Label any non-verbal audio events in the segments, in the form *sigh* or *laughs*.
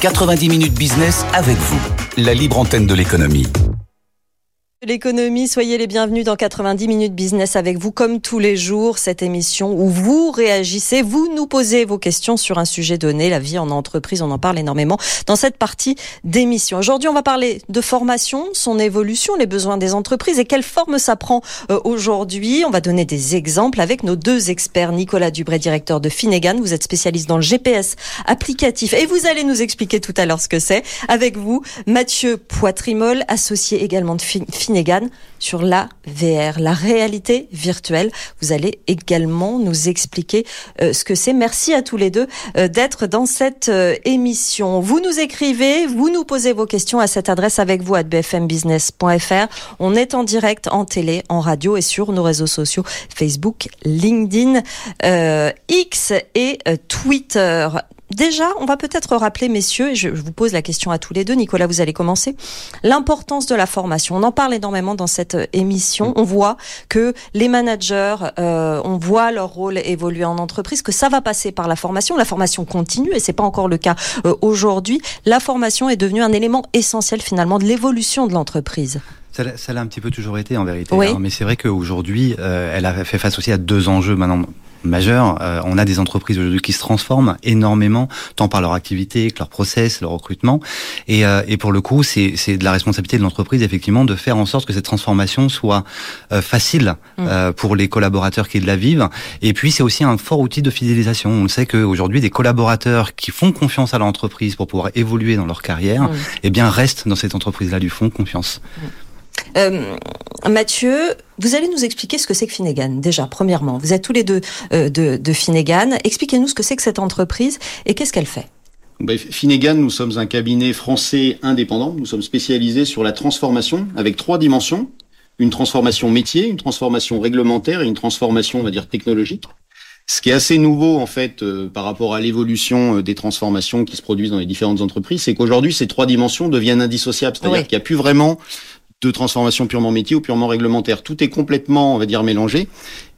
90 minutes business avec vous, la libre antenne de l'économie. L'économie, soyez les bienvenus dans 90 minutes business avec vous comme tous les jours, cette émission où vous réagissez, vous nous posez vos questions sur un sujet donné, la vie en entreprise, on en parle énormément dans cette partie d'émission. Aujourd'hui, on va parler de formation, son évolution, les besoins des entreprises et quelle forme ça prend euh, aujourd'hui. On va donner des exemples avec nos deux experts, Nicolas Dubré, directeur de Finegan, vous êtes spécialiste dans le GPS applicatif et vous allez nous expliquer tout à l'heure ce que c'est. Avec vous, Mathieu Poitrimol, associé également de Finegan sur la VR, la réalité virtuelle. Vous allez également nous expliquer euh, ce que c'est. Merci à tous les deux euh, d'être dans cette euh, émission. Vous nous écrivez, vous nous posez vos questions à cette adresse avec vous à bfmbusiness.fr. On est en direct en télé, en radio et sur nos réseaux sociaux Facebook, LinkedIn, X et Twitter. Déjà, on va peut-être rappeler, messieurs, et je vous pose la question à tous les deux, Nicolas, vous allez commencer, l'importance de la formation. On en parle énormément dans cette euh, émission. On voit que les managers, euh, on voit leur rôle évoluer en entreprise, que ça va passer par la formation. La formation continue, et c'est pas encore le cas euh, aujourd'hui. La formation est devenue un élément essentiel finalement de l'évolution de l'entreprise. Ça l'a un petit peu toujours été en vérité, oui. hein, mais c'est vrai qu'aujourd'hui, euh, elle a fait face aussi à deux enjeux maintenant majeur. Euh, on a des entreprises aujourd'hui qui se transforment énormément, tant par leur activité que leur process, leur recrutement. Et, euh, et pour le coup, c'est de la responsabilité de l'entreprise, effectivement, de faire en sorte que cette transformation soit euh, facile mmh. pour les collaborateurs qui la vivent. Et puis, c'est aussi un fort outil de fidélisation. On sait qu'aujourd'hui, des collaborateurs qui font confiance à l'entreprise pour pouvoir évoluer dans leur carrière, mmh. eh bien, restent dans cette entreprise-là, lui font confiance. Mmh. Euh, Mathieu, vous allez nous expliquer ce que c'est que Finegan. Déjà, premièrement, vous êtes tous les deux euh, de, de Finegan. Expliquez-nous ce que c'est que cette entreprise et qu'est-ce qu'elle fait. Ben, Finegan, nous sommes un cabinet français indépendant. Nous sommes spécialisés sur la transformation avec trois dimensions. Une transformation métier, une transformation réglementaire et une transformation, on va dire, technologique. Ce qui est assez nouveau en fait euh, par rapport à l'évolution euh, des transformations qui se produisent dans les différentes entreprises, c'est qu'aujourd'hui ces trois dimensions deviennent indissociables. C'est-à-dire qu'il n'y a plus vraiment de transformation purement métier ou purement réglementaire. Tout est complètement, on va dire, mélangé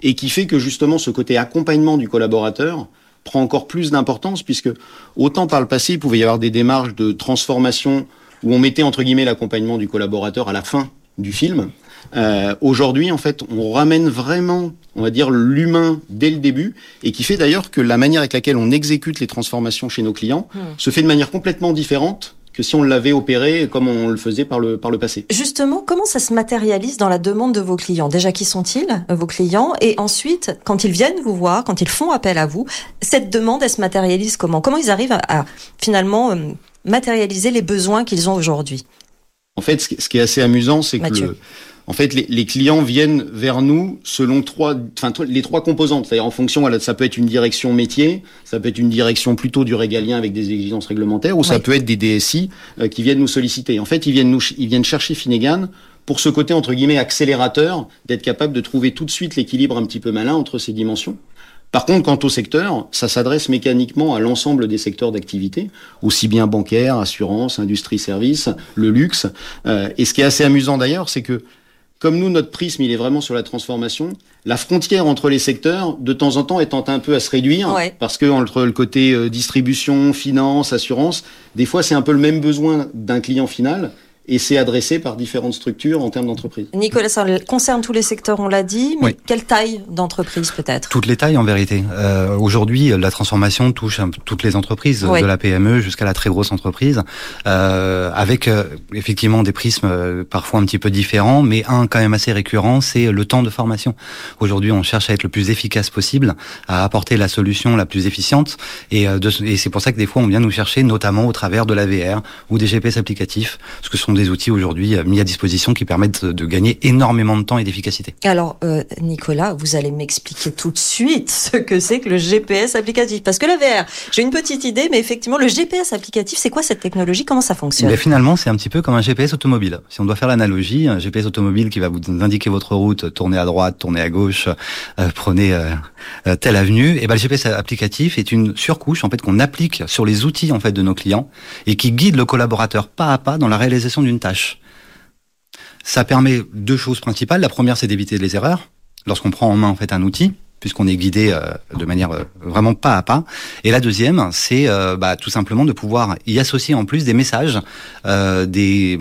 et qui fait que justement ce côté accompagnement du collaborateur prend encore plus d'importance puisque autant par le passé il pouvait y avoir des démarches de transformation où on mettait entre guillemets l'accompagnement du collaborateur à la fin du film. Euh, Aujourd'hui, en fait, on ramène vraiment, on va dire, l'humain dès le début, et qui fait d'ailleurs que la manière avec laquelle on exécute les transformations chez nos clients hmm. se fait de manière complètement différente que si on l'avait opéré comme on le faisait par le, par le passé. Justement, comment ça se matérialise dans la demande de vos clients? Déjà, qui sont-ils, euh, vos clients? Et ensuite, quand ils viennent vous voir, quand ils font appel à vous, cette demande, elle se matérialise comment? Comment ils arrivent à, finalement euh, matérialiser les besoins qu'ils ont aujourd'hui? En fait, ce qui est assez amusant, c'est que le, en fait, les, les, clients viennent vers nous selon trois, enfin, les trois composantes. C'est-à-dire en fonction, ça peut être une direction métier, ça peut être une direction plutôt du régalien avec des exigences réglementaires, ou ça peut être des DSI euh, qui viennent nous solliciter. En fait, ils viennent nous, ils viennent chercher Finegan pour ce côté entre guillemets accélérateur, d'être capable de trouver tout de suite l'équilibre un petit peu malin entre ces dimensions. Par contre, quant au secteur, ça s'adresse mécaniquement à l'ensemble des secteurs d'activité, aussi bien bancaire, assurance, industrie, service, le luxe. Euh, et ce qui est assez amusant d'ailleurs, c'est que comme nous, notre prisme, il est vraiment sur la transformation. La frontière entre les secteurs, de temps en temps, étant un peu à se réduire, parce que entre le côté euh, distribution, finance, assurance, des fois, c'est un peu le même besoin d'un client final et c'est adressé par différentes structures en termes d'entreprise. Nicolas, ça concerne tous les secteurs, on l'a dit, mais quelle taille d'entreprise peut-être? Toutes les tailles en vérité. Euh, Aujourd'hui, la transformation touche toutes les entreprises, de la PME jusqu'à la très grosse entreprise, euh, avec euh, effectivement des prismes euh, parfois un petit peu différents, mais un quand même assez récurrent, c'est le temps de formation. Aujourd'hui, on cherche à être le plus efficace possible, à apporter la solution la plus efficiente, et, euh, et c'est pour ça que des fois on vient nous chercher, notamment au travers de la VR ou des GPS applicatifs, ce que sont des outils aujourd'hui euh, mis à disposition qui permettent de gagner énormément de temps et d'efficacité. Alors, euh, Nicolas, vous allez m'expliquer tout de suite ce que c'est que le GPS applicatif. Parce que la VR, j'ai une petite idée, mais effectivement, le GPS applicatif, c'est quoi cette technologie? Comment ça fonctionne? Finalement, c'est un petit peu comme un GPS automobile. Si on doit faire l'analogie, un GPS automobile qui va vous indiquer votre route, tournez à droite, tournez à gauche, euh, prenez euh, telle avenue, et ben le GPS applicatif est une surcouche en fait qu'on applique sur les outils en fait de nos clients et qui guide le collaborateur pas à pas dans la réalisation d'une tâche. Ça permet deux choses principales. La première, c'est d'éviter les erreurs lorsqu'on prend en main en fait un outil. puisqu'on est guidé de manière vraiment pas à pas. Et la deuxième, c'est bah, tout simplement de pouvoir y associer en plus des messages, des,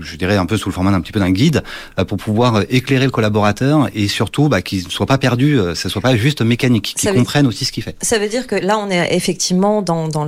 je dirais un peu sous le format d'un petit peu d'un guide, pour pouvoir éclairer le collaborateur et surtout bah, qu'il ne soit pas perdu, ce soit pas juste mécanique, qu'il comprenne aussi ce qu'il fait. Ça veut dire que là, on est effectivement dans, dans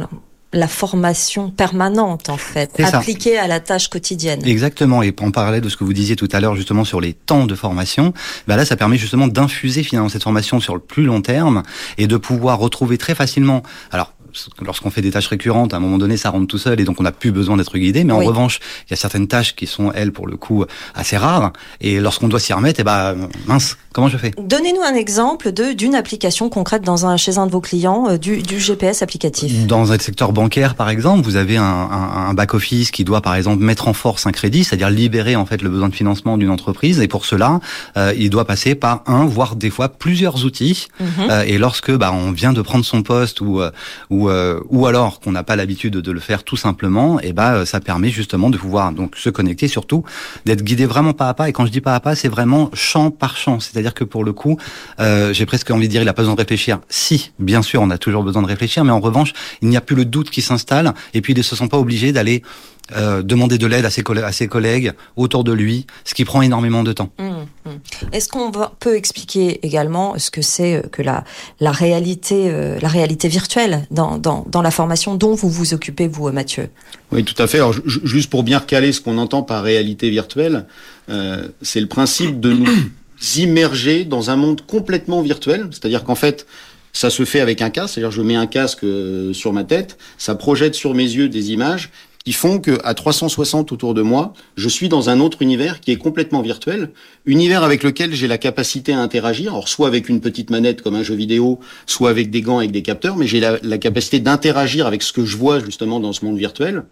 la formation permanente en fait, appliquée à la tâche quotidienne. Exactement, et en parallèle de ce que vous disiez tout à l'heure justement sur les temps de formation, bah là ça permet justement d'infuser finalement cette formation sur le plus long terme et de pouvoir retrouver très facilement. Alors lorsqu'on fait des tâches récurrentes, à un moment donné, ça rentre tout seul et donc on n'a plus besoin d'être guidé. Mais en revanche, il y a certaines tâches qui sont, elles, pour le coup, assez rares. Et lorsqu'on doit s'y remettre, eh ben, mince, comment je fais? Donnez-nous un exemple de d'une application concrète dans un, chez un de vos clients euh, du, du, GPS applicatif. Dans un secteur bancaire, par exemple, vous avez un, un, un back-office qui doit, par exemple, mettre en force un crédit, c'est-à-dire libérer en fait le besoin de financement d'une entreprise. Et pour cela, euh, il doit passer par un, voire des fois plusieurs outils. Mhm. euh, et lorsque bah, on vient de prendre son poste ou, ou euh, ou, alors qu'on n'a pas l'habitude de le faire tout simplement, et ben ça permet justement de pouvoir donc se connecter, surtout d'être guidé vraiment pas à pas. Et quand je dis pas à pas, c'est vraiment champ par champ. C'est-à-dire que pour le coup, euh, j'ai presque envie de dire, il a pas besoin de réfléchir. Si, bien sûr, on a toujours besoin de réfléchir, mais en revanche, il n'y a plus le doute qui s'installe, et puis ils ne se sont pas obligés d'aller euh, demander de l'aide à ses, à ses collègues autour de lui, ce qui prend énormément de temps. Mmh, mmh. Est-ce qu'on peut expliquer également ce que c'est euh, que la, la réalité, euh, la réalité virtuelle dans, dans, dans, la formation dont vous vous occupez, vous, Mathieu? Oui, tout à fait. Alors, juste pour bien recaler ce qu'on entend par réalité virtuelle, euh, c'est le principe de nous immerger dans un monde complètement virtuel. C'est-à-dire qu'en fait, ça se fait avec un casque, c'est-à-dire je mets un casque sur ma tête, ça projette sur mes yeux des images qui font que à 360 autour de moi, je suis dans un autre univers qui est complètement virtuel, univers avec lequel j'ai la capacité à interagir, alors soit avec une petite manette comme un jeu vidéo, soit avec des gants avec des capteurs, mais j'ai la, la, capacité d'interagir avec ce que je vois justement dans ce monde virtuel,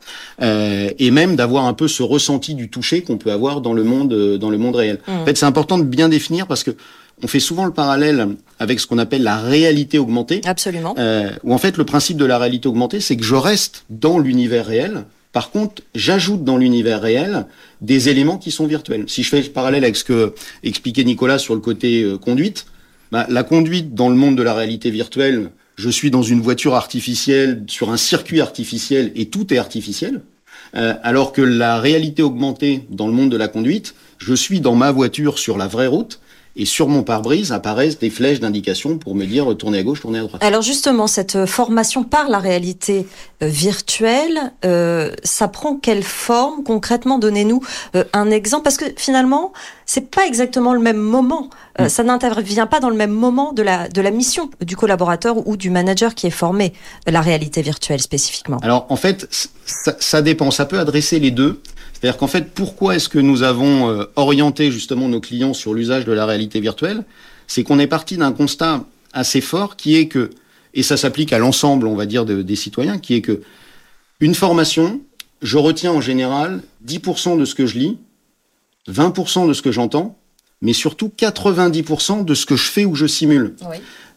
euh, et même d'avoir un peu ce ressenti du toucher qu'on peut avoir dans le monde euh, dans le monde réel. Mmh. En fait, c'est important de bien définir parce que on fait souvent le parallèle avec ce qu'on appelle la réalité augmentée. Absolument. Euh, où en fait le principe de la réalité augmentée, c'est que je reste dans l'univers réel, par contre, j'ajoute dans l'univers réel des éléments qui sont virtuels. Si je fais le parallèle avec ce que expliquait Nicolas sur le côté euh, conduite, bah, la conduite dans le monde de la réalité virtuelle, je suis dans une voiture artificielle, sur un circuit artificiel, et tout est artificiel. Euh, alors que la réalité augmentée dans le monde de la conduite, je suis dans ma voiture sur la vraie route, et sur mon pare-brise apparaissent des flèches d'indication pour me dire tournez à gauche, tournez à droite. Alors justement, cette formation par la réalité euh, virtuelle, euh, ça prend quelle forme? Concrètement Donnez-nous euh, un exemple, parce que finalement, c'est pas exactement le même moment. Euh, mm. Ça n'intervient pas dans le même moment de la de la mission du collaborateur ou du manager qui est formé la réalité virtuelle spécifiquement. Alors en fait, ça, ça dépend. Ça peut adresser les deux. C'est-à-dire qu'en fait, pourquoi est-ce que nous avons euh, orienté justement nos clients sur l'usage de la réalité virtuelle? C'est qu'on est parti d'un constat assez fort qui est que, et ça s'applique à l'ensemble, on va dire, des citoyens, qui est que une formation, je retiens en général 10% de ce que je lis, 20% de ce que j'entends, mais surtout 90% de ce que je fais ou je simule.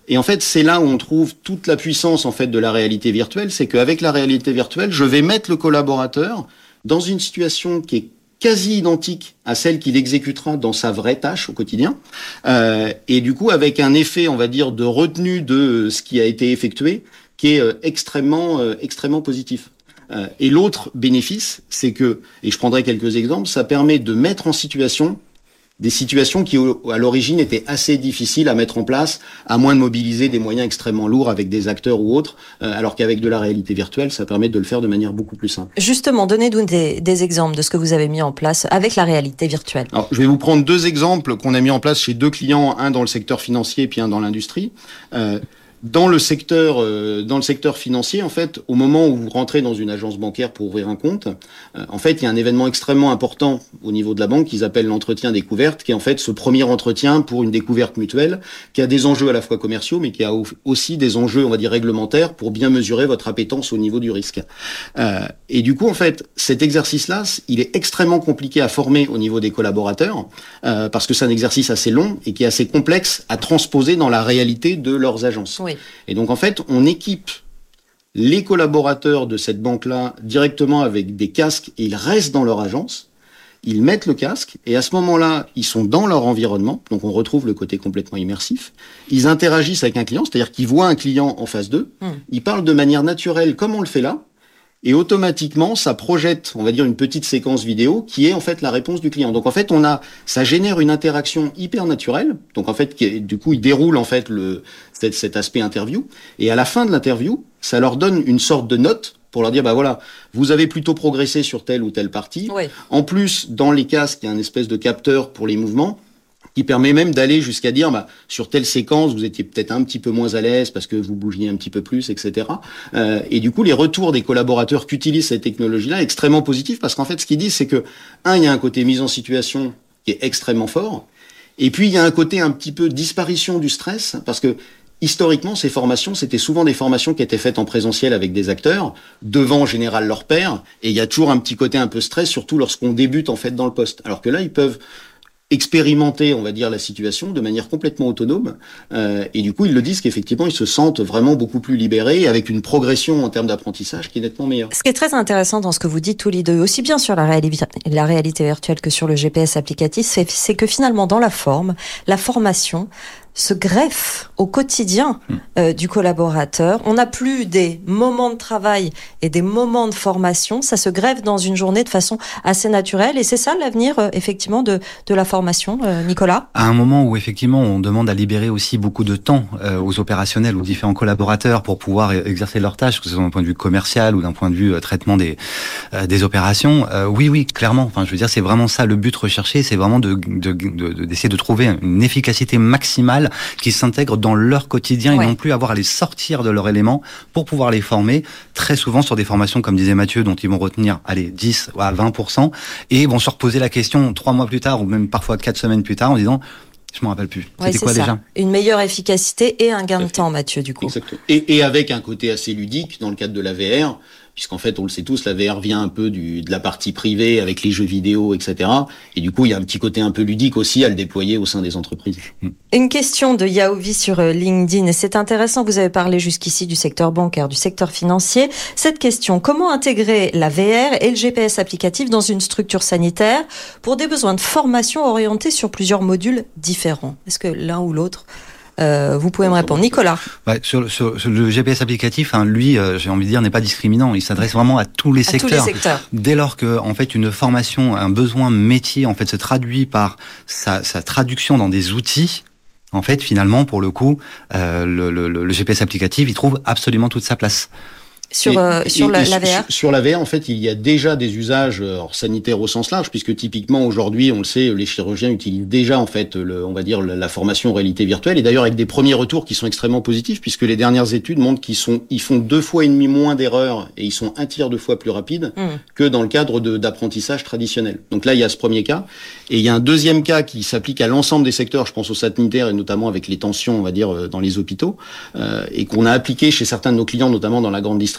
Et en fait, c'est là où on trouve toute la puissance en fait de la réalité virtuelle, c'est qu'avec la réalité virtuelle, je vais mettre le collaborateur dans une situation qui est quasi identique à celle qu'il exécutera dans sa vraie tâche au quotidien, euh, et du coup avec un effet, on va dire, de retenue de ce qui a été effectué, qui est euh, extrêmement, euh, extrêmement positif. Et l'autre bénéfice, c'est que, et je prendrai quelques exemples, ça permet de mettre en situation des situations qui, à l'origine, étaient assez difficiles à mettre en place, à moins de mobiliser des moyens extrêmement lourds avec des acteurs ou autres, euh, alors qu'avec de la réalité virtuelle, ça permet de le faire de manière beaucoup plus simple. Justement, donnez-nous des, des, exemples de ce que vous avez mis en place avec la réalité virtuelle. Alors, je vais vous prendre deux exemples qu'on a mis en place chez deux clients, un dans le secteur financier puis un dans l'industrie. Euh, dans le secteur, euh, dans le secteur financier, en fait, au moment où vous rentrez dans une agence bancaire pour ouvrir un compte, euh, en fait, il y a un événement extrêmement important au niveau de la banque qu'ils appellent l'entretien découverte, qui est en fait ce premier entretien pour une découverte mutuelle, qui a des enjeux à la fois commerciaux, mais qui a aussi des enjeux, on va dire, réglementaires pour bien mesurer votre appétence au niveau du risque. Euh, et du coup, en fait, cet exercice-là, il est extrêmement compliqué à former au niveau des collaborateurs, euh, parce que c'est un exercice assez long et qui est assez complexe à transposer dans la réalité de leurs agences. Et donc en fait, on équipe les collaborateurs de cette banque-là directement avec des casques et ils restent dans leur agence. ils mettent le casque et à ce moment-là, ils sont dans leur environnement, donc on retrouve le côté complètement immersif. Ils interagissent avec un client, c'est-à-dire qu'ils voient un client en face d'eux, hmm. ils parlent de manière naturelle comme on le fait là, et automatiquement ça projette, on va dire une petite séquence vidéo qui est en fait la réponse du client. Donc en fait on a, ça génère une interaction hyper naturelle. Donc en fait du coup il déroule en fait le cet, cet aspect interview et à la fin de l'interview ça leur donne une sorte de note pour leur dire bah voilà vous avez plutôt progressé sur telle ou telle partie. En plus dans les casques il y a un espèce de capteur pour les mouvements qui permet même d'aller jusqu'à dire bah, sur telle séquence vous étiez peut-être un petit peu moins à l'aise parce que vous bougiez un petit peu plus, etc. Euh, et du coup les retours des collaborateurs qui utilisent cette technologie-là extrêmement positifs parce qu'en fait ce qu'ils disent c'est que un il y a un côté mise en situation qui est extrêmement fort et puis il y a un côté un petit peu disparition du stress parce que Historiquement, ces formations, c'était souvent des formations qui étaient faites en présentiel avec des acteurs, devant en général leur père, et il y a toujours un petit côté un peu stress, surtout lorsqu'on débute en fait dans le poste. Alors que là, ils peuvent expérimenter, on va dire, la situation de manière complètement autonome. Euh, et du coup, ils le disent qu'effectivement, ils se sentent vraiment beaucoup plus libérés, avec une progression en termes d'apprentissage qui est nettement meilleure. Ce qui est très intéressant dans ce que vous dites tous les deux, aussi bien sur la, réalité, la réalité virtuelle que sur le GPS applicatif, c'est que finalement, dans la forme, la formation se greffe au quotidien hmm. euh, du collaborateur. On n'a plus des moments de travail et des moments de formation, ça se greffe dans une journée de façon assez naturelle et c'est ça l'avenir euh, effectivement de, de la formation, euh, Nicolas? À un moment où effectivement on demande à libérer aussi beaucoup de temps aux opérationnels, aux différents collaborateurs pour pouvoir e-, exercer leurs tâches, que ce soit d'un point de vue commercial ou d'un point de vue traitement des, des opérations, oui, oui, clairement. Enfin, je veux dire, c'est vraiment ça le but recherché, c'est vraiment de, d'essayer de, de trouver une efficacité maximale qui s'intègrent dans leur quotidien et non plus avoir à les sortir de leur élément pour pouvoir les former très souvent sur des formations, comme disait Mathieu, dont ils vont retenir, allez, 10 à 20%, et vont se reposer la question trois mois plus tard ou même parfois quatre semaines plus tard en disant, je m'en rappelle plus. C'était quoi déjà? Une meilleure efficacité et un gain de temps, Mathieu, du coup. Exactement. Et, et, avec un côté assez ludique dans le cadre de la VR, puisqu'en fait, on le sait tous, la VR vient un peu du, de la partie privée avec les jeux vidéo, etc. Et du coup, il y a un petit côté un peu ludique aussi à le déployer au sein des entreprises. Mm. Une question de Yaovi sur euh, LinkedIn, c'est intéressant, vous avez parlé jusqu'ici du secteur bancaire, du secteur financier. Cette question, comment intégrer la VR et le GPS applicatif dans une structure sanitaire pour des besoins de formation orientés sur plusieurs modules différents? Est-ce que l'un ou l'autre euh, vous pouvez me répondre. Nicolas ouais, sur, le GPS applicatif, hein, lui, euh, j'ai envie de dire, n'est pas discriminant. Il s'adresse vraiment à tous les secteurs. Tous les secteurs. Dès lors que, en fait, une formation, un besoin métier, en fait, se traduit par sa, sa traduction dans des outils, en fait, finalement, pour le coup, euh, le, le, le, GPS applicatif, il trouve absolument toute sa place. Sur, euh, sur la, VR Sur la VR, en fait, il y a déjà des usages euh, sanitaires au sens large, puisque typiquement aujourd'hui, on le sait, les chirurgiens utilisent déjà en fait, le, on va dire la formation en réalité virtuelle, et d'ailleurs avec des premiers retours qui sont extrêmement positifs, puisque les dernières études montrent qu'ils sont, ils font deux fois et demi moins d'erreurs et ils sont un tiers de fois plus rapides mmh. que dans le cadre d'apprentissage traditionnel. Donc là, il y a ce premier cas, et il y a un deuxième cas qui s'applique à l'ensemble des secteurs, je pense au sanitaire et notamment avec les tensions, on va dire, euh, dans les hôpitaux, euh, et qu'on a appliqué chez certains de nos clients, notamment dans la grande distribution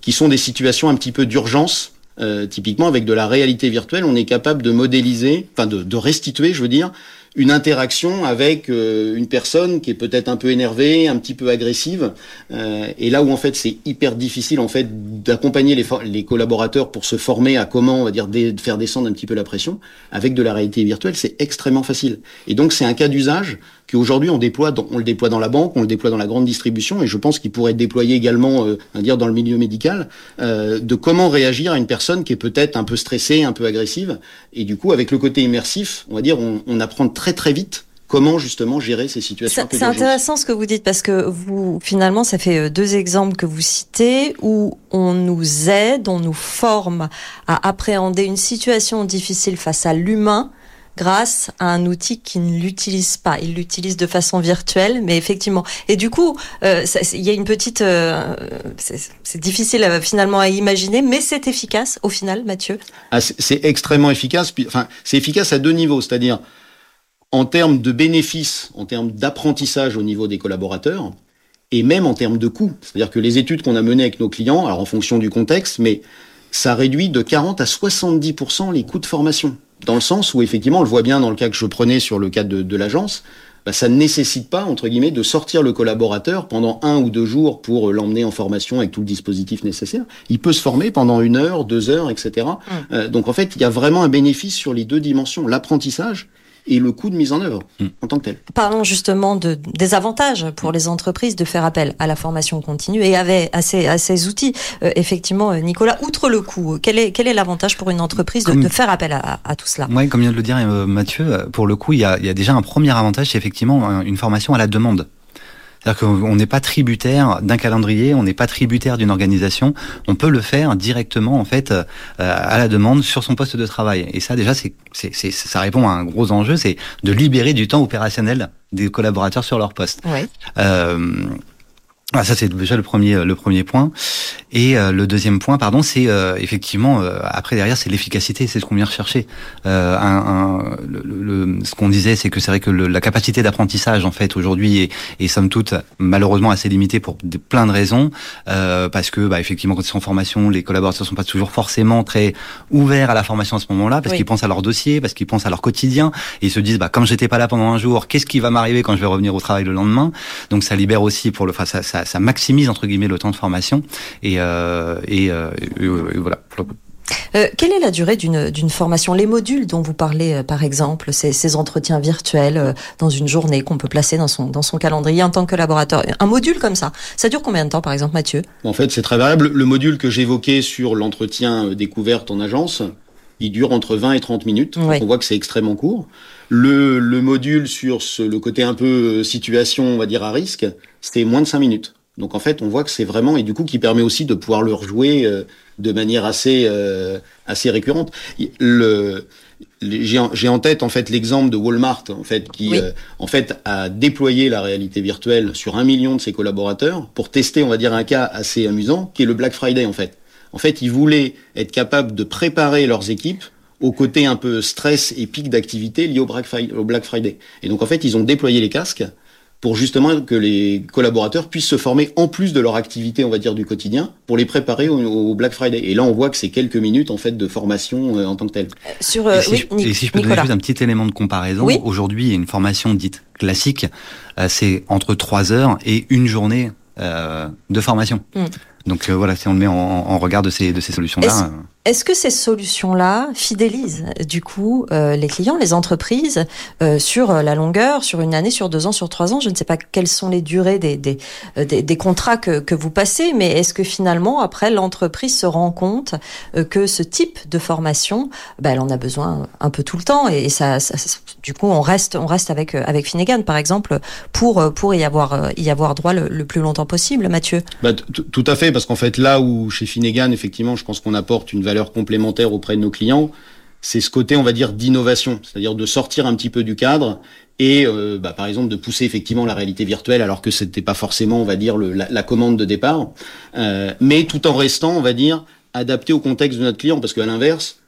qui sont des situations un petit peu d'urgence. Euh, typiquement, avec de la réalité virtuelle, on est capable de modéliser, enfin de, de restituer, je veux dire, une interaction avec euh, une personne qui est peut-être un peu énervée, un petit peu agressive, euh, et là où en fait c'est hyper difficile en fait d'accompagner les, les, collaborateurs pour se former à comment on va dire faire descendre un petit peu la pression, avec de la réalité virtuelle c'est extrêmement facile. Et donc c'est un cas d'usage qu'aujourd'hui on déploie, on le déploie dans la banque, on le déploie dans la grande distribution, et je pense qu'il pourrait être déployé également, euh, à dire dans le milieu médical, euh, de comment réagir à une personne qui est peut-être un peu stressée, un peu agressive, et du coup avec le côté immersif, on va dire on, on apprend très très vite comment justement gérer ces situations. C'est intéressant ce que vous dites parce que vous finalement ça fait euh, deux exemples que vous citez où on nous aide, on nous forme à appréhender une situation difficile face à l'humain grâce à un outil qui ne l'utilise pas. Il l'utilise de façon virtuelle, mais effectivement. Et du coup, euh, il y a une petite, euh, c'est difficile finalement à imaginer, mais c'est efficace au final, Mathieu. Ah, c'est extrêmement efficace. Enfin, c'est efficace à deux niveaux, c'est-à-dire en termes de bénéfices, en termes d'apprentissage au niveau des collaborateurs, et même en termes de coûts. C'est-à-dire que les études qu'on a menées avec nos clients, alors en fonction du contexte, mais ça réduit de 40 à 70% les coûts de formation dans le sens où effectivement, on le voit bien dans le cas que je prenais sur le cas de, de l'agence, bah, ça ne nécessite pas, entre guillemets, de sortir le collaborateur pendant un ou deux jours pour l'emmener en formation avec tout le dispositif nécessaire. Il peut se former pendant une heure, deux heures, etc. Mmh. Euh, donc en fait, il y a vraiment un bénéfice sur les deux dimensions, l'apprentissage et le coût de mise en œuvre mm. en tant que tel. Parlons justement de, des avantages pour les entreprises de faire appel à la formation continue et avec, à, ces, à ces outils. Euh, effectivement, euh, Nicolas, outre le coût, quel est, quel est l'avantage pour une entreprise de, de faire appel à, à, tout cela? Oui, comme vient de le dire euh, Mathieu, pour le coup, il y a, il y a déjà un premier avantage, c'est effectivement une formation à la demande. C'est-à-dire qu'on n'est pas tributaire d'un calendrier, on n'est pas tributaire d'une organisation. On peut le faire directement en fait euh, à la demande sur son poste de travail. Et ça déjà, c'est, c'est, ça répond à un gros enjeu, c'est de libérer du temps opérationnel des collaborateurs sur leur poste. Euh, ah, ça c'est déjà le premier le premier point. Et euh, le deuxième point pardon c'est euh, effectivement euh, après derrière c'est l'efficacité c'est ce qu'on vient rechercher. Un, un, le, ce qu'on disait c'est que c'est vrai que la capacité d'apprentissage en fait aujourd'hui est, est somme toute malheureusement assez limitée pour de, plein de raisons. Parce que bah, effectivement quand ils sont en formation les collaborateurs sont pas toujours forcément très ouverts à la formation à ce moment-là parce qu'ils pensent à leur dossier parce qu'ils pensent à leur quotidien. Et ils se disent bah comme j'étais pas là pendant un jour qu'est-ce qui va m'arriver quand je vais revenir au travail le lendemain? Donc ça libère aussi pour le enfin ça, ça ça, maximise entre guillemets le temps de formation et, euh, et, euh, voilà. Euh, quelle est la durée d'une formation? Les modules dont vous parlez, euh, par exemple, ces, ces entretiens virtuels euh, dans une journée qu'on peut placer dans son, dans son calendrier en tant que collaborateur, un module comme ça, ça dure combien de temps, par exemple, Mathieu? En fait, c'est très variable. Le module que j'évoquais sur l'entretien découverte en agence, il dure entre 20 et 30 minutes. On voit que c'est extrêmement court. Le, le module sur ce, le côté un peu situation, on va dire, à risque, c'était moins de 5 minutes. Donc en fait, on voit que c'est vraiment et du coup qui permet aussi de pouvoir le rejouer euh, de manière assez euh, assez récurrente. Le, j'ai en tête en fait l'exemple de Walmart en fait qui euh, en fait a déployé la réalité virtuelle sur un million de ses collaborateurs pour tester on va dire un cas assez amusant qui est le Black Friday en fait. En fait, ils voulaient être capables de préparer leurs équipes au côté un peu stress et pic d'activité lié au Black Friday. Et donc en fait, ils ont déployé les casques pour justement que les collaborateurs puissent se former en plus de leur activité, on va dire, du quotidien, pour les préparer au, Black Friday. Et là, on voit que c'est quelques minutes, en fait, de formation euh, en tant que telle. Euh, sur, euh, et, si je, et si je peux donner juste un petit élément de comparaison, aujourd'hui, une formation dite classique, c'est entre trois heures et une journée de formation. Mm. Donc voilà, si on le met en, en regard de ces, de ces solutions-là. Est-ce que ces solutions-là fidélisent du coup euh, les clients, les entreprises euh, sur la longueur, sur une année, sur deux ans, sur trois ans? Je ne sais pas quelles sont les durées euh, des, des contrats que, que, vous passez, mais est-ce que finalement, après, l'entreprise se rend compte que ce type de formation, ben, elle en a besoin un peu tout le temps et ça du coup, on reste, on reste avec avec Finnegan, par exemple, pour pour y avoir y avoir droit le, plus longtemps possible, Mathieu? Bah, tout à fait, parce qu'en fait, là où chez Finnegan, effectivement, je pense qu'on apporte une valeur complémentaire auprès de nos clients, c'est ce côté, on va dire, d'innovation, c'est-à-dire de sortir un petit peu du cadre et, euh, bah, par exemple, de pousser effectivement la réalité virtuelle alors que c'était pas forcément, on va dire, la, commande de départ, euh, mais tout en restant, on va dire, adapté au contexte de notre client, parce qu'à l'inverse,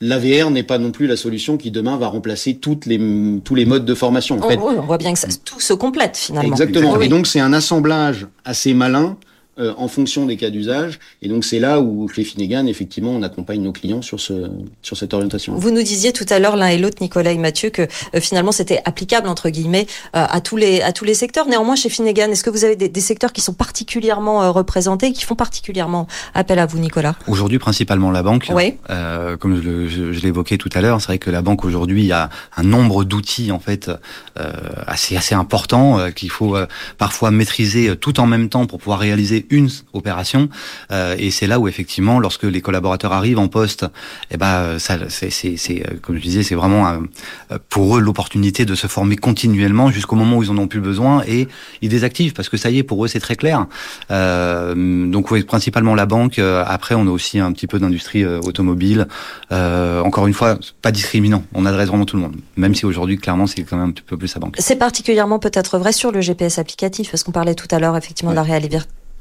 l'AVR n'est pas non plus la solution qui demain va remplacer toutes les, tous les modes de formation. En fait, on voit bien que ça, tout se complète finalement. Exactement. Et donc c'est un assemblage assez malin euh, en fonction des cas d'usage. Et donc c'est là où chez Finnegan, effectivement, on accompagne nos clients sur ce sur cette orientation. Vous nous disiez tout à l'heure l'un et l'autre, Nicolas et Mathieu, que euh, finalement c'était applicable entre guillemets euh, à tous les à tous les secteurs. Néanmoins, chez Finnegan, est-ce que vous avez des, des, secteurs qui sont particulièrement représentés, qui font particulièrement appel à vous, Nicolas? Aujourd'hui, principalement la banque. Oui. comme je, je, je l'évoquais tout à l'heure, c'est vrai que la banque aujourd'hui a un nombre d'outils en fait assez assez important qu'il faut parfois maîtriser tout en même temps pour pouvoir réaliser une opération. Euh, et c'est là où effectivement, lorsque les collaborateurs arrivent en poste, eh ben ça, c'est, c'est, c'est euh, comme je disais, c'est vraiment euh, pour eux l'opportunité de se former continuellement jusqu'au moment où ils en ont plus besoin et ils désactivent parce que ça y est, pour eux c'est très clair. Euh, donc oui, principalement la banque. Après, on a aussi un petit peu d'industrie automobile. Euh, encore une fois, pas discriminant. On adresse vraiment tout le monde, même si aujourd'hui clairement c'est quand même un petit peu plus la banque. C'est particulièrement peut-être vrai sur le GPS applicatif parce qu'on parlait tout à l'heure effectivement de la réalité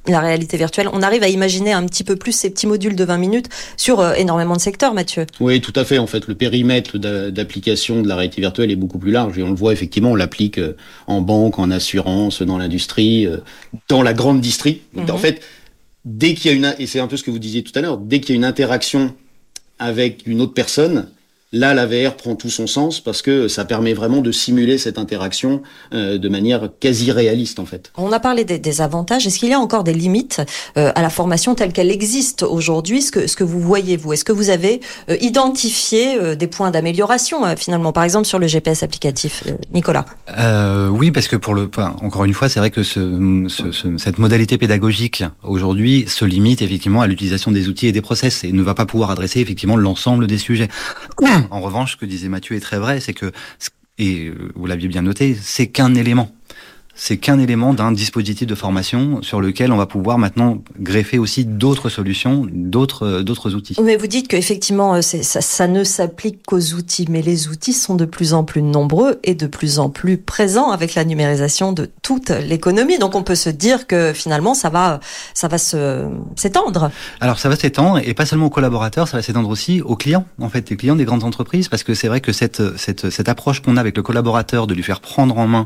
la réalité virtuelle. On arrive à imaginer un petit peu plus ces petits modules de 20 minutes sur euh, énormément de secteurs, Mathieu. Oui, tout à fait. En fait, le périmètre d'application de la réalité virtuelle est beaucoup plus large et on le voit effectivement, on l'applique euh, en banque, en assurance, dans l'industrie, euh, dans la grande distrie. En mhm. fait, dès qu'il y a une, et c'est un peu ce que vous disiez tout à l'heure, dès qu'il y a une interaction avec une autre personne, Là, la VR prend tout son sens parce que ça permet vraiment de simuler cette interaction euh, de manière quasi réaliste en fait. On a parlé des, avantages. Est-ce qu'il y a encore des limites euh, à la formation telle qu'elle existe aujourd'hui? Ce que, ce que vous voyez vous Est-ce que vous avez euh, identifié des points d'amélioration finalement, par exemple sur le GPS applicatif, Nicolas Oui, parce que pour le, encore une fois, c'est vrai que ce, cette modalité pédagogique aujourd'hui se limite effectivement à l'utilisation des outils et des process et ne va pas pouvoir adresser effectivement l'ensemble des sujets. En revanche, ce que disait Mathieu est très vrai, c'est que, et euh, vous l'aviez bien noté, c'est qu'un élément c'est qu'un élément d'un dispositif de formation sur lequel on va pouvoir maintenant greffer aussi d'autres solutions, d'autres euh, d'autres outils. Mais vous dites qu'effectivement, euh, ça, ça ne s'applique qu'aux outils, mais les outils sont de plus en plus nombreux et de plus en plus présents avec la numérisation de toute l'économie. Donc on peut se dire que finalement, ça va, ça va se s'étendre. Alors ça va s'étendre et pas seulement aux collaborateurs, ça va s'étendre aussi aux clients, en fait, les clients des grandes entreprises, parce que c'est vrai que cette cette cette approche qu'on a avec le collaborateur de lui faire prendre en main,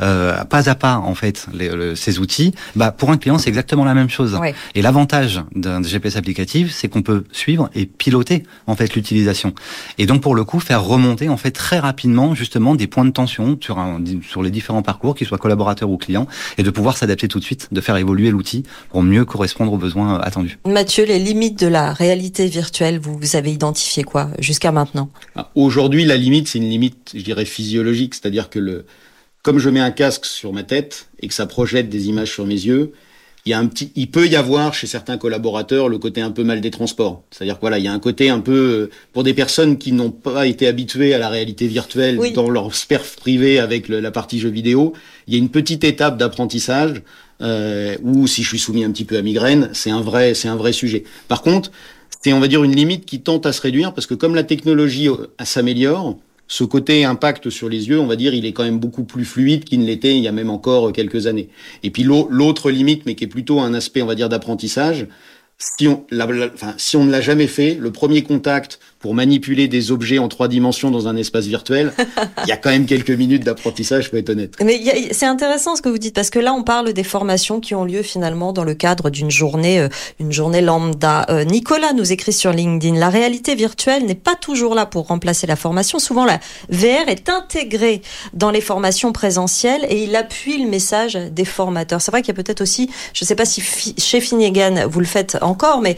euh, pas pas en fait ces outils, bah pour un client c'est exactement la même chose. Et l'avantage d'un GPS applicatif, c'est qu'on peut suivre et piloter en fait l'utilisation. Et donc pour le coup faire remonter en fait très rapidement justement des points de tension sur un, sur les différents parcours, qu'ils soient collaborateurs ou clients, et de pouvoir s'adapter tout de suite, de faire évoluer l'outil pour mieux correspondre aux besoins euh, attendus. Mathieu, les limites de la réalité virtuelle, vous, vous avez identifié quoi jusqu'à maintenant? Ah, Aujourd'hui, la limite, c'est une limite, je dirais, physiologique, c'est-à-dire que le, comme je mets un casque sur ma tête et que ça projette des images sur mes yeux, il y a un petit, il peut y avoir chez certains collaborateurs le côté un peu mal des transports. C'est-à-dire que voilà, il y a un côté un peu euh, pour des personnes qui n'ont pas été habituées à la réalité virtuelle dans leur sphère privée avec la partie jeux vidéo. Il y a une petite étape d'apprentissage euh, où si je suis soumis un petit peu à migraine, c'est un vrai, c'est un vrai sujet. Par contre, c'est on va dire une limite qui tente à se réduire parce que comme la technologie euh, s'améliore, ce côté impact sur les yeux, on va dire, il est quand même beaucoup plus fluide qu'il ne l'était il y a même encore quelques années. Et puis l'autre limite, mais qui est plutôt un aspect, on va dire, d'apprentissage, si on, si on ne l'a jamais fait, le premier contact pour manipuler des objets en trois dimensions dans un espace virtuel, *laughs* il y a quand même quelques minutes d'apprentissage, faut être honnête. Mais c'est intéressant ce que vous dites parce que là, on parle des formations qui ont lieu finalement dans le cadre d'une journée, euh, une journée lambda. Euh, Nicolas nous écrit sur LinkedIn la réalité virtuelle n'est pas toujours là pour remplacer la formation. Souvent, la VR est intégrée dans les formations présentielles et il appuie le message des formateurs. C'est vrai qu'il y a peut-être aussi, je ne sais pas si chez Finnegan vous le faites encore, mais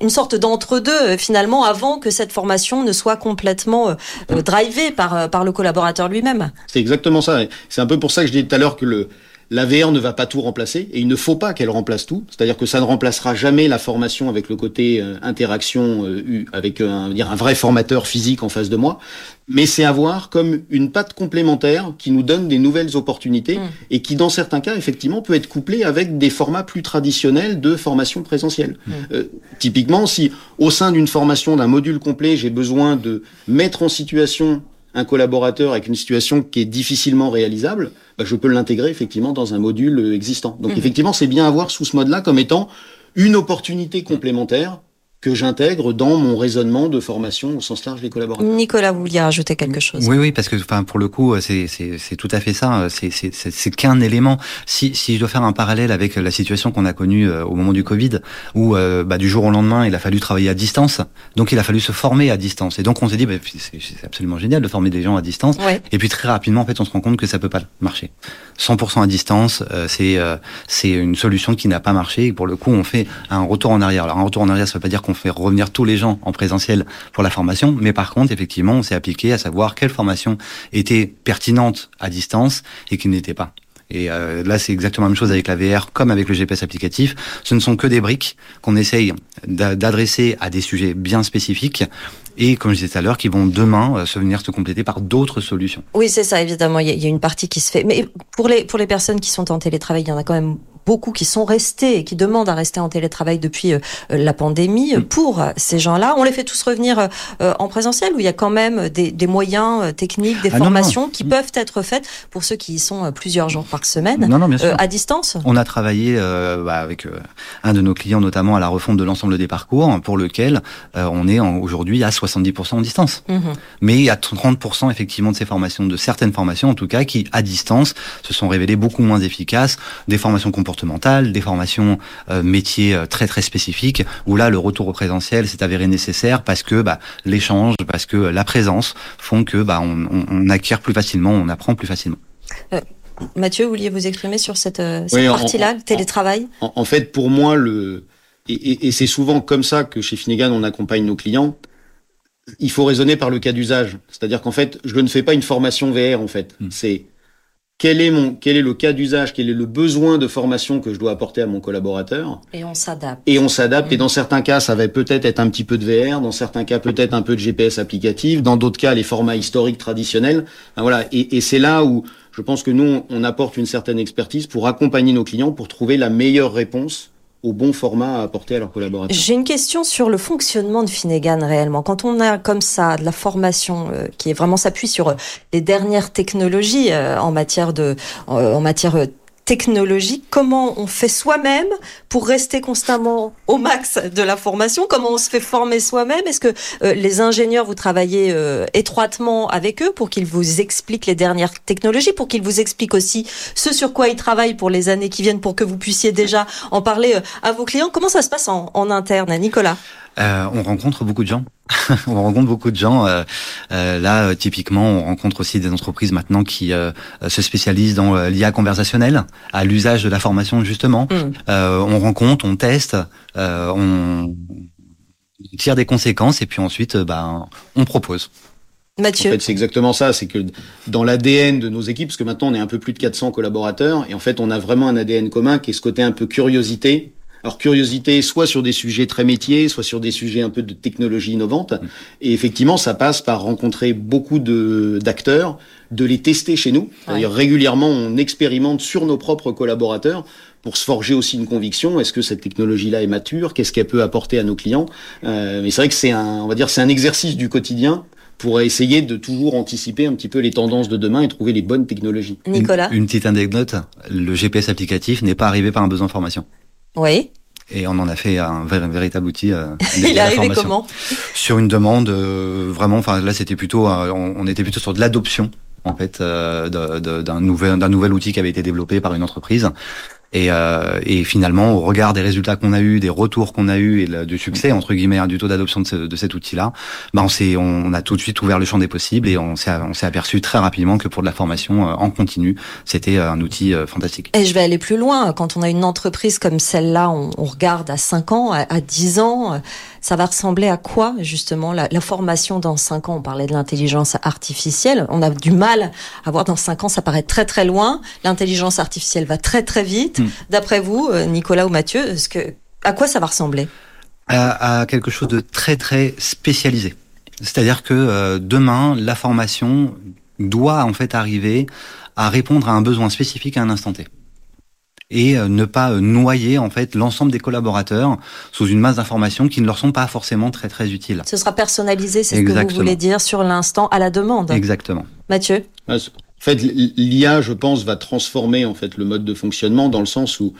une sorte d'entre-deux euh, finalement avant que cette formation ne soit complètement euh, euh, drivée par, par le collaborateur lui-même. C'est exactement ça. C'est un peu pour ça que je disais tout à l'heure que le, la VR ne va pas tout remplacer et il ne faut pas qu'elle remplace tout. C'est-à-dire que ça ne remplacera jamais la formation avec le côté euh, interaction euh, avec un, dire un vrai formateur physique en face de moi. Mais c'est avoir comme une patte complémentaire qui nous donne des nouvelles opportunités mm. et qui, dans certains cas, effectivement, peut être couplée avec des formats plus traditionnels de formation présentielle. Mm. Euh, typiquement, si au sein d'une formation d'un module complet, j'ai besoin de mettre en situation un collaborateur avec une situation qui est difficilement réalisable, bah, je peux l'intégrer effectivement dans un module euh, existant. Donc mmh. effectivement, c'est bien à voir sous ce mode-là comme étant une opportunité complémentaire que j'intègre dans mon raisonnement de formation au sens large des collaborateurs. Nicolas, vous vouliez rajouter quelque chose? Oui, oui, parce que enfin pour le coup, c'est c'est tout à fait ça. C'est c'est c'est qu'un élément. Si si je dois faire un parallèle avec la situation qu'on a connue euh, au moment du Covid, où euh, bah, du jour au lendemain, il a fallu travailler à distance, donc il a fallu se former à distance. Et donc on s'est dit, bah, c'est absolument génial de former des gens à distance. Et puis très rapidement, en fait, on se rend compte que ça peut pas marcher. 100% à distance, euh, c'est c'est une solution qui n'a pas marché. Et pour le coup, on fait un retour en arrière. Alors un retour en arrière, ça veut pas dire qu'on on fait revenir tous les gens en présentiel pour la formation, mais par contre, effectivement, on s'est appliqué à savoir quelle formation était pertinente à distance et qui n'était pas. Et euh, là, c'est exactement la même chose avec la VR comme avec le GPS applicatif. Ce ne sont que des briques qu'on essaye d'adresser à des sujets bien spécifiques et, comme je disais tout à l'heure, qui vont demain euh, se venir se compléter par d'autres solutions. Oui, c'est ça, évidemment. Il y, a, une partie qui se fait. Mais pour les, pour les personnes qui sont en télétravail, il y en a quand même beaucoup qui sont restés et qui demandent à rester en télétravail depuis euh, la pandémie. Pour ces gens-là, on les fait tous revenir euh, en présentiel ou il y a quand même des, des moyens euh, techniques, des ah formations qui peuvent être faites pour ceux qui y sont plusieurs jours par semaine non, non, bien sûr. à distance? On a travaillé bah, avec un de nos clients notamment à la refonte de l'ensemble des parcours pour lequel on est aujourd'hui à 70% en distance. Mhm. Mais il y a 30% effectivement de ces formations, de certaines formations en tout cas, qui à distance se sont révélées beaucoup moins efficaces, des formations comportementales comportementales, des formations métiers très très spécifiques, où là le retour au présentiel s'est avéré nécessaire parce que bah, l'échange, parce que la présence font que bah, on, on, acquiert plus facilement, on apprend plus facilement. Mathieu, vous vouliez vous exprimer sur cette, cette partie-là, le télétravail? en, fait, pour moi, le et, et c'est souvent comme ça que chez Finnegan, on accompagne nos clients il faut raisonner par le cas d'usage. C'est-à-dire qu'en fait, je ne fais pas une formation VR, en fait. Hmm. C'est quel est mon, quel est le cas d'usage, quel est le besoin de formation que je dois apporter à mon collaborateur. Et on s'adapte. Et on s'adapte. Et hmm. dans certains cas, ça va peut-être être un petit peu de VR. Dans certains cas, peut-être un peu de GPS applicatif. Dans d'autres cas, les formats historiques traditionnels. voilà. Et, et c'est là où je pense que nous, on apporte une certaine expertise pour accompagner nos clients pour trouver la meilleure réponse au bon format à apporter à leurs collaborateurs. J'ai une question sur le fonctionnement de Finnegan réellement. Quand on a comme ça de la formation euh, qui est vraiment s'appuie sur euh, les dernières technologies euh, en matière de en matière technologique, comment on fait soi-même pour rester constamment au max de la formation, comment on se fait former soi-même, est-ce que euh, les ingénieurs, vous travaillez euh, étroitement avec eux pour qu'ils vous expliquent les dernières technologies, pour qu'ils vous expliquent aussi ce sur quoi ils travaillent pour les années qui viennent, pour que vous puissiez déjà en parler euh, à vos clients? Comment ça se passe en, en interne, Nicolas? Euh, on rencontre beaucoup de gens. *laughs* on rencontre beaucoup de gens. Euh, euh, là, typiquement, on rencontre aussi des entreprises maintenant qui se spécialisent dans l'IA conversationnelle, à l'usage de la formation justement. Mm. on rencontre, on teste, on tire des conséquences et puis ensuite, bah, on propose. Mathieu. En fait, c'est exactement ça. C'est que dans l'ADN de nos équipes, parce que maintenant on est un peu plus de 400 collaborateurs, et en fait on a vraiment un ADN commun qui est ce côté un peu curiosité, alors curiosité, soit sur des sujets très métiers, soit sur des sujets un peu de technologie innovante. Mm. Et effectivement, ça passe par rencontrer beaucoup de d'acteurs, de les tester chez nous. C'est-à-dire régulièrement, on expérimente sur nos propres collaborateurs pour se forger aussi une conviction. Est-ce que cette technologie-là est mature? Qu'est-ce qu'elle peut apporter à nos clients? Euh, Mais c'est vrai que c'est un, on va dire, c'est un exercice du quotidien pour essayer de toujours anticiper un petit peu les tendances de demain et trouver les bonnes technologies. Nicolas, une, une petite anecdote le GPS applicatif n'est pas arrivé par un besoin de formation. Oui. Et on en a fait un, véritable outil. Euh, *laughs* Il est arrivé comment? Sur une demande euh, vraiment. Enfin là, c'était plutôt, euh, on, était plutôt sur de l'adoption en fait d'un nouvel d'un nouvel outil qui avait été développé par une entreprise. Et, euh, et, finalement, au regard des résultats qu'on a eu, des retours qu'on a eu et du succès entre guillemets hein, du taux d'adoption de, cet outil-là, bah on, s'est, on, a tout de suite ouvert le champ des possibles et on s'est, on s'est aperçu très rapidement que pour de la formation euh, en continu, c'était euh, un outil euh, fantastique. Et je vais aller plus loin. Quand on a une entreprise comme celle-là, on, on regarde à 5 ans, à, à 10 ans ça va ressembler à quoi justement la, la formation dans cinq ans? On parlait de l'intelligence artificielle. On a du mal à voir dans cinq ans, ça paraît très très loin. L'intelligence artificielle va très très vite. Hmm. D'après vous, euh, Nicolas ou Mathieu, ce que, à quoi ça va ressembler? À, à, quelque chose de très très spécialisé. C'est-à-dire que euh, demain, la formation doit en fait arriver à répondre à un besoin spécifique à un instant T et euh, ne pas euh, noyer en fait l'ensemble des collaborateurs sous une masse d'informations qui ne leur sont pas forcément très très utiles. Ce sera personnalisé, c'est ce que vous voulez dire sur l'instant à la demande. Exactement. Mathieu. En fait, l'IA, je pense, va transformer en fait le mode de fonctionnement dans le sens où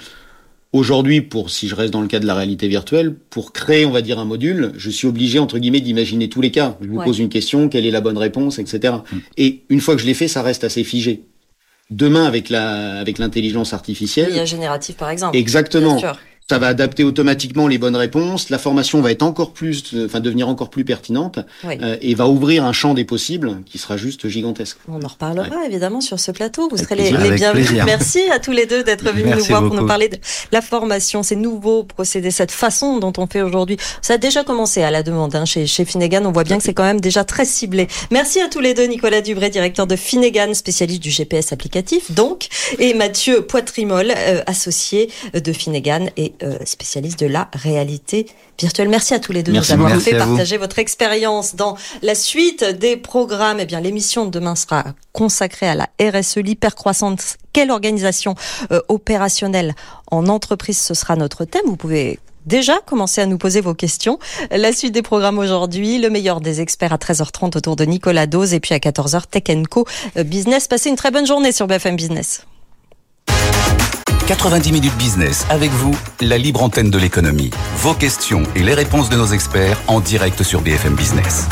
Aujourd'hui, pour si je reste dans le cas de la réalité virtuelle, pour créer, on va dire, un module, je suis obligé entre guillemets d'imaginer tous les cas. Je vous pose une question, quelle est la bonne réponse, etc. Mm. Et une fois que je l'ai fait, ça reste assez figé. Demain, avec la, avec l'intelligence artificielle. L'IA générative, par exemple. Exactement ça va adapter automatiquement les bonnes réponses. La formation va être encore plus, enfin devenir encore plus pertinente euh, et va ouvrir un champ des possibles qui sera juste gigantesque. On en reparlera évidemment sur ce plateau. Vous serez les, les, bienvenus. Merci à tous les deux d'être venus nous voir pour nous parler de la formation, ces nouveaux procédés, cette façon dont on fait aujourd'hui. Ça a déjà commencé à la demande hein, chez, chez Finnegan. On voit bien que c'est quand même déjà très ciblé. Merci à tous les deux, Nicolas Dubré, directeur de Finnegan, spécialiste du GPS applicatif, donc, et Mathieu Poitrimol, euh, associé de Finnegan et euh, spécialiste de la réalité virtuelle. Merci à tous les deux de nous avoir fait partager votre expérience dans la suite des programmes. Eh bien, l'émission de demain sera consacrée à la RSE, l'hypercroissance. Quelle organisation euh, opérationnelle en entreprise Ce sera notre thème. Vous pouvez déjà commencer à nous poser vos questions. La suite des programmes aujourd'hui, le meilleur des experts à 13h30 autour de Nicolas Dose et puis à 14h Tech Co Business. Passez une très bonne journée sur BFM Business. 90 minutes business avec vous, la libre antenne de l'économie. Vos questions et les réponses de nos experts en direct sur BFM Business.